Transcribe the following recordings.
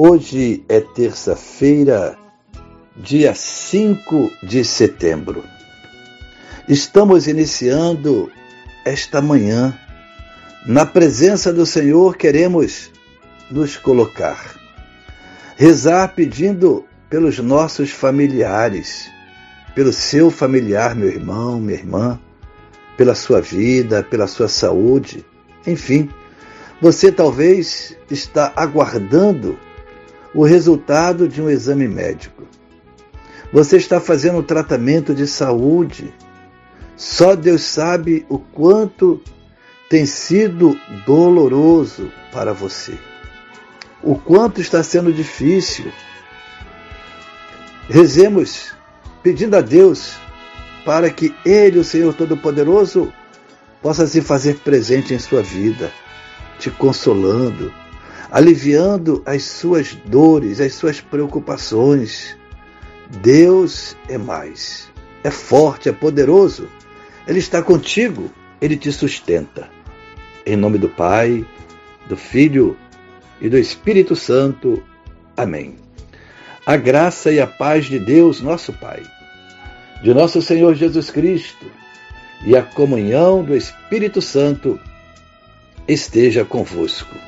Hoje é terça-feira, dia 5 de setembro. Estamos iniciando esta manhã. Na presença do Senhor queremos nos colocar. Rezar pedindo pelos nossos familiares, pelo seu familiar, meu irmão, minha irmã, pela sua vida, pela sua saúde, enfim. Você talvez está aguardando o resultado de um exame médico. Você está fazendo um tratamento de saúde. Só Deus sabe o quanto tem sido doloroso para você. O quanto está sendo difícil. Rezemos pedindo a Deus para que Ele, o Senhor Todo-Poderoso, possa se fazer presente em sua vida, te consolando, aliviando as suas dores, as suas preocupações. Deus é mais, é forte, é poderoso. Ele está contigo, ele te sustenta. Em nome do Pai, do Filho e do Espírito Santo. Amém. A graça e a paz de Deus, nosso Pai, de nosso Senhor Jesus Cristo e a comunhão do Espírito Santo esteja convosco.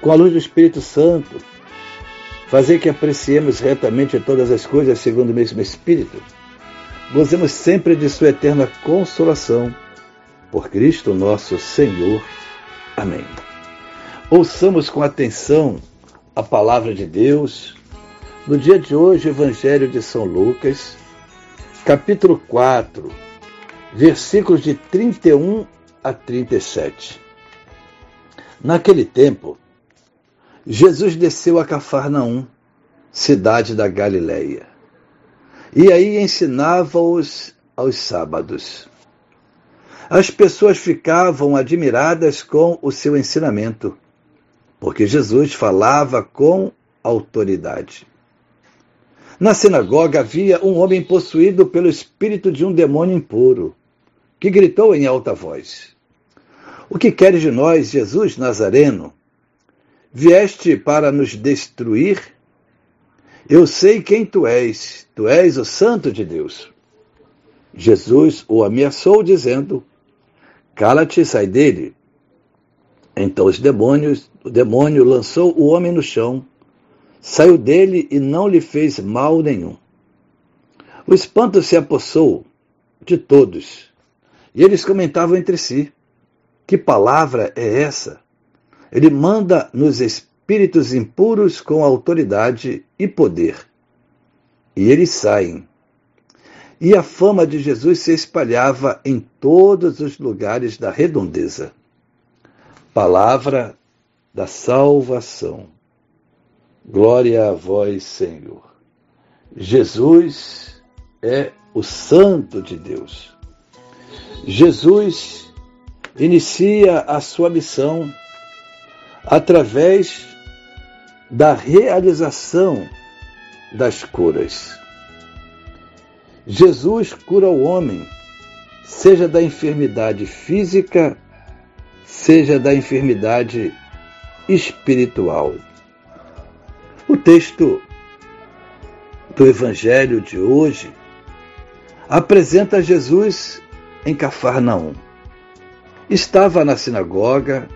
com a luz do Espírito Santo, fazer que apreciemos retamente todas as coisas segundo o mesmo Espírito, gozemos sempre de Sua eterna consolação. Por Cristo nosso Senhor. Amém. Ouçamos com atenção a palavra de Deus. No dia de hoje, Evangelho de São Lucas, capítulo 4, versículos de 31 a 37. Naquele tempo, Jesus desceu a Cafarnaum, cidade da Galileia, e aí ensinava-os aos sábados. As pessoas ficavam admiradas com o seu ensinamento, porque Jesus falava com autoridade. Na sinagoga havia um homem possuído pelo espírito de um demônio impuro, que gritou em alta voz: O que queres de nós, Jesus Nazareno? Vieste para nos destruir? Eu sei quem tu és, tu és o Santo de Deus. Jesus o ameaçou, dizendo: Cala-te, sai dele. Então os demônios, o demônio lançou o homem no chão, saiu dele e não lhe fez mal nenhum. O espanto se apossou de todos, e eles comentavam entre si: Que palavra é essa? Ele manda nos espíritos impuros com autoridade e poder. E eles saem. E a fama de Jesus se espalhava em todos os lugares da redondeza. Palavra da salvação. Glória a vós, Senhor. Jesus é o Santo de Deus. Jesus inicia a sua missão através da realização das curas. Jesus cura o homem, seja da enfermidade física, seja da enfermidade espiritual. O texto do Evangelho de hoje apresenta Jesus em Cafarnaum. Estava na sinagoga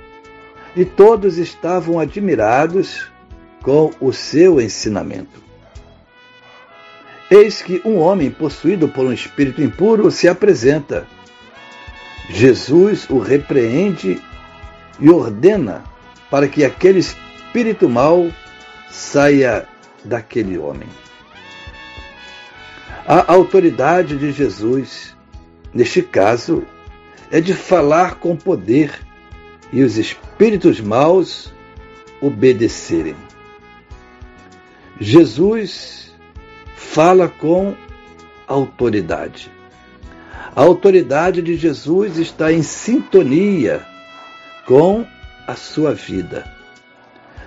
e todos estavam admirados com o seu ensinamento. Eis que um homem possuído por um espírito impuro se apresenta. Jesus o repreende e ordena para que aquele espírito mau saia daquele homem. A autoridade de Jesus, neste caso, é de falar com poder e os espíritos maus obedecerem. Jesus fala com autoridade. A autoridade de Jesus está em sintonia com a sua vida.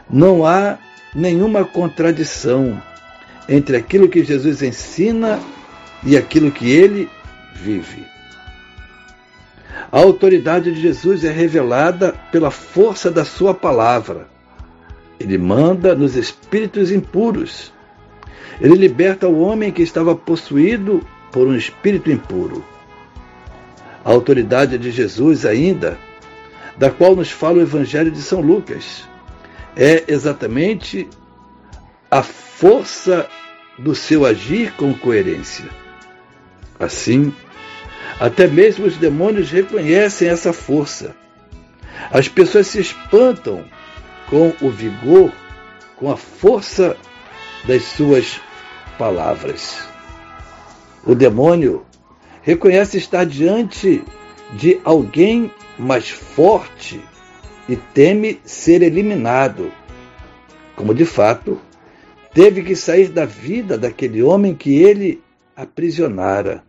Não há nenhuma contradição entre aquilo que Jesus ensina e aquilo que ele vive. A autoridade de Jesus é revelada pela força da sua palavra. Ele manda nos espíritos impuros. Ele liberta o homem que estava possuído por um espírito impuro. A autoridade de Jesus ainda, da qual nos fala o Evangelho de São Lucas, é exatamente a força do seu agir com coerência. Assim, até mesmo os demônios reconhecem essa força. As pessoas se espantam com o vigor, com a força das suas palavras. O demônio reconhece estar diante de alguém mais forte e teme ser eliminado, como de fato teve que sair da vida daquele homem que ele aprisionara.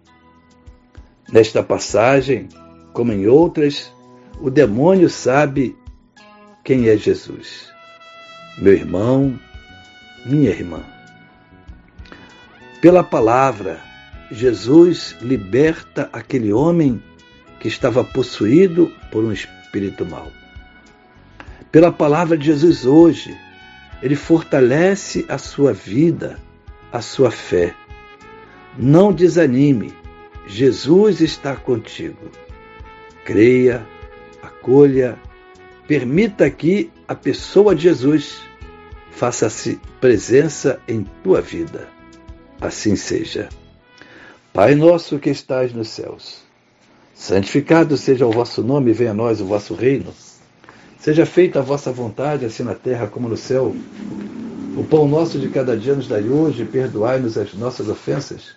Nesta passagem, como em outras, o demônio sabe quem é Jesus. Meu irmão, minha irmã. Pela palavra, Jesus liberta aquele homem que estava possuído por um espírito mau. Pela palavra de Jesus hoje, ele fortalece a sua vida, a sua fé. Não desanime, Jesus está contigo. Creia, acolha, permita que a pessoa de Jesus faça-se presença em tua vida. Assim seja. Pai nosso que estais nos céus, santificado seja o vosso nome, venha a nós o vosso reino. Seja feita a vossa vontade, assim na terra como no céu. O pão nosso de cada dia nos dai hoje, perdoai-nos as nossas ofensas,